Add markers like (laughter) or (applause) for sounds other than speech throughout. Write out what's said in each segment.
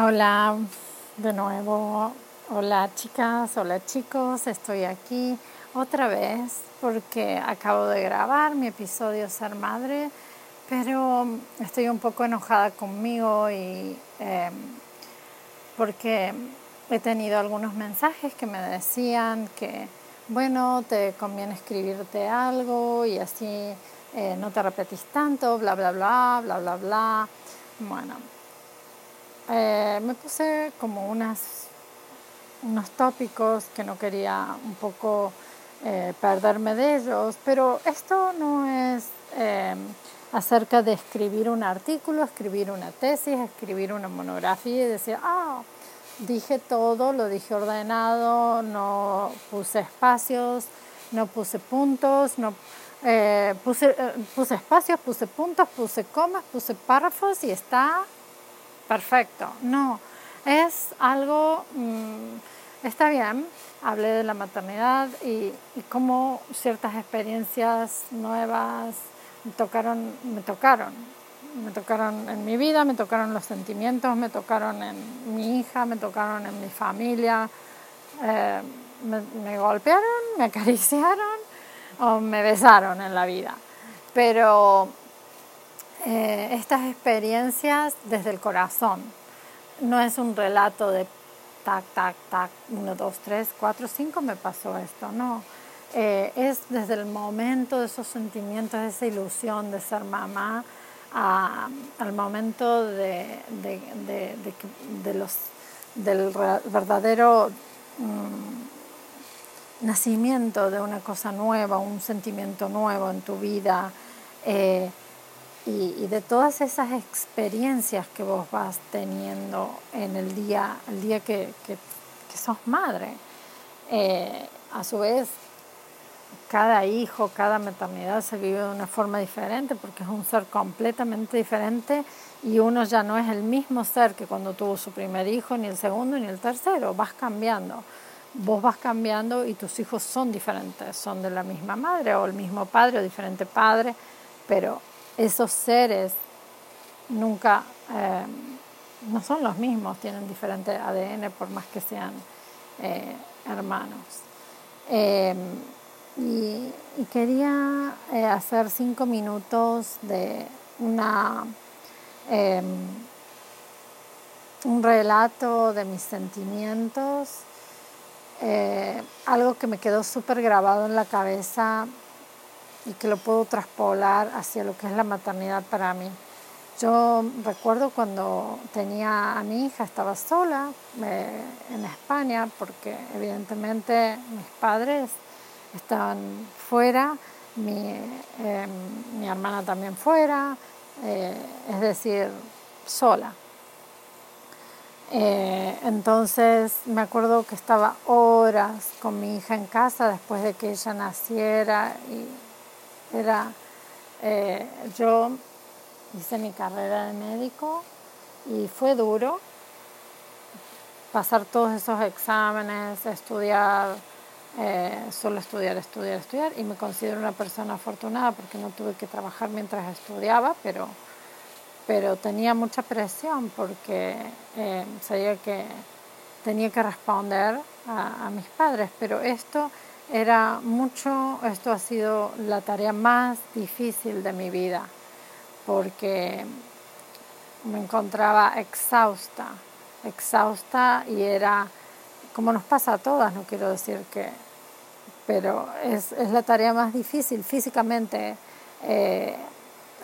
Hola, de nuevo. Hola chicas, hola chicos, estoy aquí otra vez porque acabo de grabar mi episodio Ser Madre, pero estoy un poco enojada conmigo y em, porque he tenido algunos mensajes que me decían que, bueno, te conviene escribirte algo y así eh, no te repetís tanto, bla, bla, bla, bla, bla, bla. Bueno, eh, me puse como unas, unos tópicos que no quería un poco eh, perderme de ellos, pero esto no es eh, acerca de escribir un artículo, escribir una tesis, escribir una monografía y decir, ah, dije todo, lo dije ordenado, no puse espacios, no puse puntos, no puse, puse espacios, puse puntos, puse comas, puse párrafos y está perfecto. No, es algo, mm, está bien, hablé de la maternidad y, cómo ciertas experiencias nuevas me tocaron, me tocaron, me tocaron en mi vida, me tocaron los sentimientos, me tocaron en mi hija, me tocaron en mi familia, eh, me, golpearon, me acariciaron o me besaron en la vida. Pero eh, estas experiencias desde el corazón. No es un relato de tac, tac, tac, uno, dos, tres, cuatro, cinco me pasó esto, no. Eh, es desde el momento de esos sentimientos, de esa ilusión de ser mamá, al momento de, de, los, del verdadero mm, nacimiento de una cosa nueva, un sentimiento nuevo en tu vida. Eh, y, de todas esas experiencias que vos vas teniendo en el día, el día que, que, sos madre. Eh, a su vez, cada hijo, cada maternidad se vive de una forma diferente porque es un ser completamente diferente y uno ya no es el mismo ser que cuando tuvo su primer hijo, ni el segundo, ni el tercero, vas cambiando. Vos vas cambiando y tus hijos son diferentes, son de la misma madre o el mismo padre o diferente padre, pero esos seres nunca, eh, no son los mismos, tienen diferente ADN por más que sean eh, hermanos. Eh, y, quería hacer cinco minutos de una, un relato de mis sentimientos, algo que me quedó súper grabado en la cabeza y que lo puedo traspolar hacia lo que es la maternidad para mí. Yo recuerdo cuando tenía a mi hija, estaba sola eh, en España porque evidentemente mis padres estaban fuera, mi, em, mi hermana también fuera, eh, es decir, sola. Eh, entonces me acuerdo que estaba horas con mi hija en casa después de que ella naciera y era, eh, yo hice mi carrera de médico y fue duro pasar todos esos exámenes, estudiar, eh, solo estudiar, estudiar, estudiar. Y me considero una persona afortunada porque no tuve que trabajar mientras estudiaba, pero, pero tenía mucha presión porque eh, sabía que tenía que responder a, a mis padres. Pero esto era mucho, esto ha sido la tarea más difícil de mi vida, porque me encontraba exhausta, exhausta y era, como nos pasa a todas, no quiero decir que, pero es, la tarea más difícil físicamente. Eh,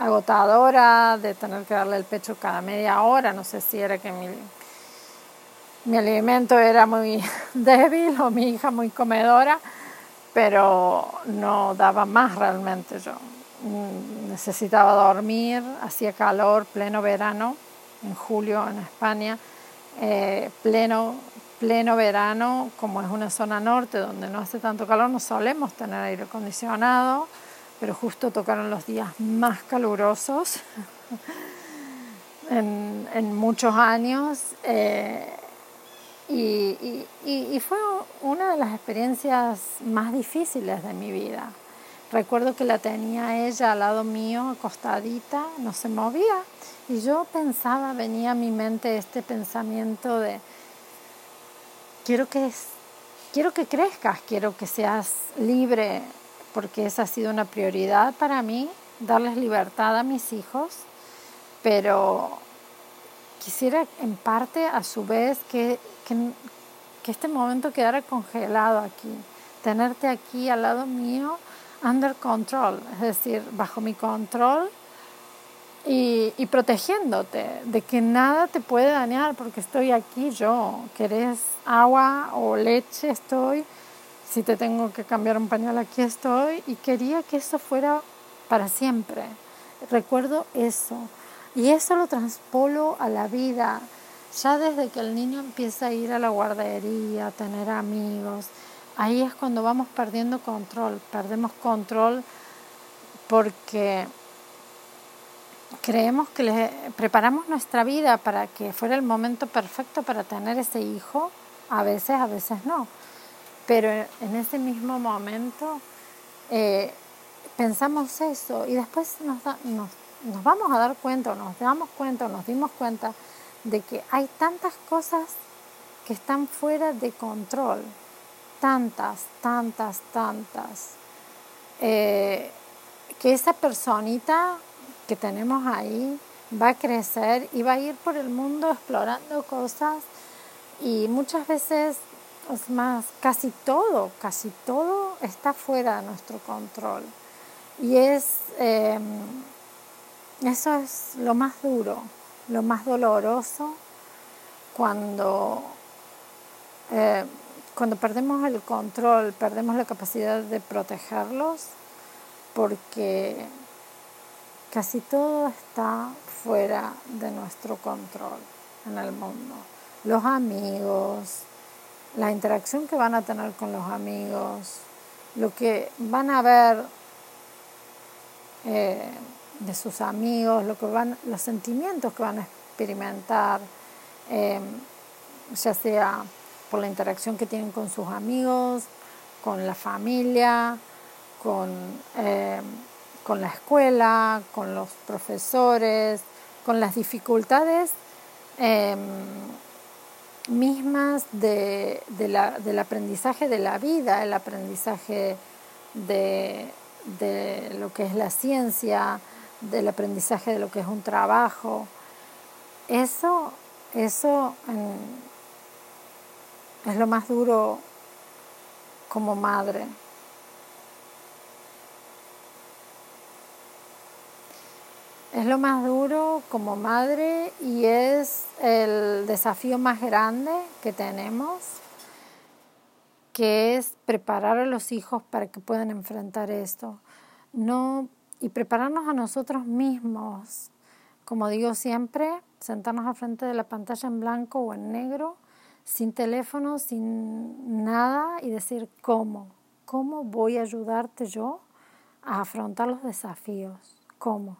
agotadora de tener que darle el pecho cada media hora, no sé si era que mi, mi alimento era muy (laughs) débil o mi hija muy comedora, pero no daba más realmente yo. Mm, necesitaba dormir, hacía calor, pleno verano, en julio en España, eh, pleno, pleno verano, como es una zona norte donde no hace tanto calor, no solemos tener aire acondicionado, pero justo tocaron los días más calurosos (laughs) en, muchos años. Eh, y, y, y, fue una de las experiencias más difíciles de mi vida. Recuerdo que la tenía ella al lado mío, acostadita, no se movía. Y yo pensaba, venía a mi mente este pensamiento de, quiero que, quiero que crezcas, quiero que seas libre, porque esa ha sido una prioridad para mí, darles libertad a mis hijos, pero quisiera en parte a su vez que, que este momento quedara congelado aquí, tenerte aquí al lado mío, under control, es decir, bajo mi control y, protegiéndote de que nada te puede dañar porque estoy aquí yo. ¿Querés agua o leche? Estoy. Si te tengo que cambiar un pañal, aquí estoy. Y quería que eso fuera para siempre. Recuerdo eso. Y eso lo transpolo a la vida. Ya desde que el niño empieza a ir a la guardería, a tener amigos, ahí es cuando vamos perdiendo control. Perdemos control porque creemos que le preparamos nuestra vida para que fuera el momento perfecto para tener ese hijo, a veces, a veces no. Pero en ese mismo momento eh, pensamos eso y después nos, nos, nos vamos a dar cuenta, nos damos cuenta, nos dimos cuenta de que hay tantas cosas que están fuera de control, tantas, tantas, tantas, eh, que esa personita que tenemos ahí va a crecer y va a ir por el mundo explorando cosas y muchas veces, es más, casi todo, casi todo está fuera de nuestro control. Y es, em, eso es lo más duro, lo más doloroso cuando, eh, cuando perdemos el control, perdemos la capacidad de protegerlos, porque Casi todo está fuera de nuestro control en el mundo. Los amigos, la interacción que van a tener con los amigos, lo que van a ver eh, de sus amigos, lo que van, los sentimientos que van a experimentar, eh, ya sea por la interacción que tienen con sus amigos, con la familia, con eh, con la escuela, con los profesores, con las dificultades em, mismas de, del aprendizaje de la vida, el aprendizaje de, lo que es la ciencia, del aprendizaje de lo que es un trabajo. Eso, eso em, es lo más duro como madre. Es lo más duro como madre y es el desafío más grande que tenemos, que es preparar a los hijos para que puedan enfrentar esto. No, y prepararnos a nosotros mismos. Como digo siempre, sentarnos al frente de la pantalla en blanco o en negro, sin teléfono, sin nada y decir cómo, cómo voy a ayudarte yo a afrontar los desafíos, cómo.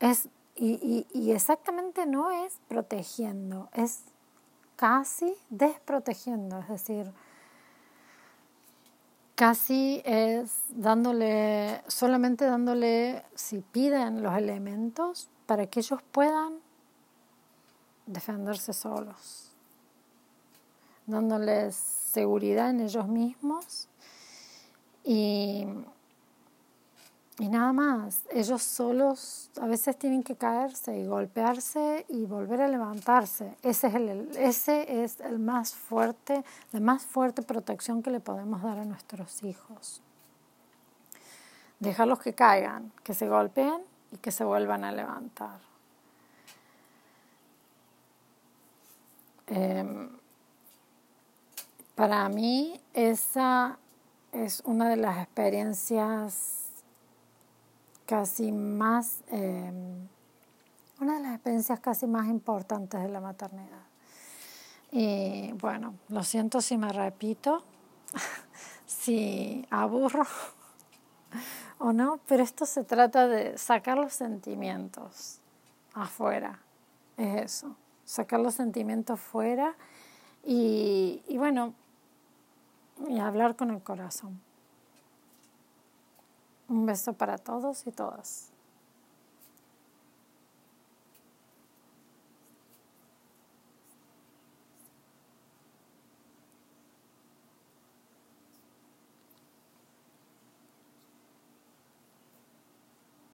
Es, y, y, exactamente no es protegiendo, es casi desprotegiendo, es decir, casi es dándole, solamente dándole, si piden los elementos, para que ellos puedan defenderse solos, dándoles seguridad en ellos mismos y y nada más, ellos solos a veces tienen que caerse y golpearse y volver a levantarse. Ese es el, ese es el más fuerte, la más fuerte protección que le podemos dar a nuestros hijos. Dejarlos que caigan, que se golpeen y que se vuelvan a levantar. Em, para mí esa es una de las experiencias casi más, em, una de las experiencias casi más importantes de la maternidad. Y bueno, lo siento si me repito, (laughs) si aburro (laughs) o no, pero esto se trata de sacar los sentimientos afuera, es eso, sacar los sentimientos fuera y, y bueno, y hablar con el corazón. Un beso para todos y todas.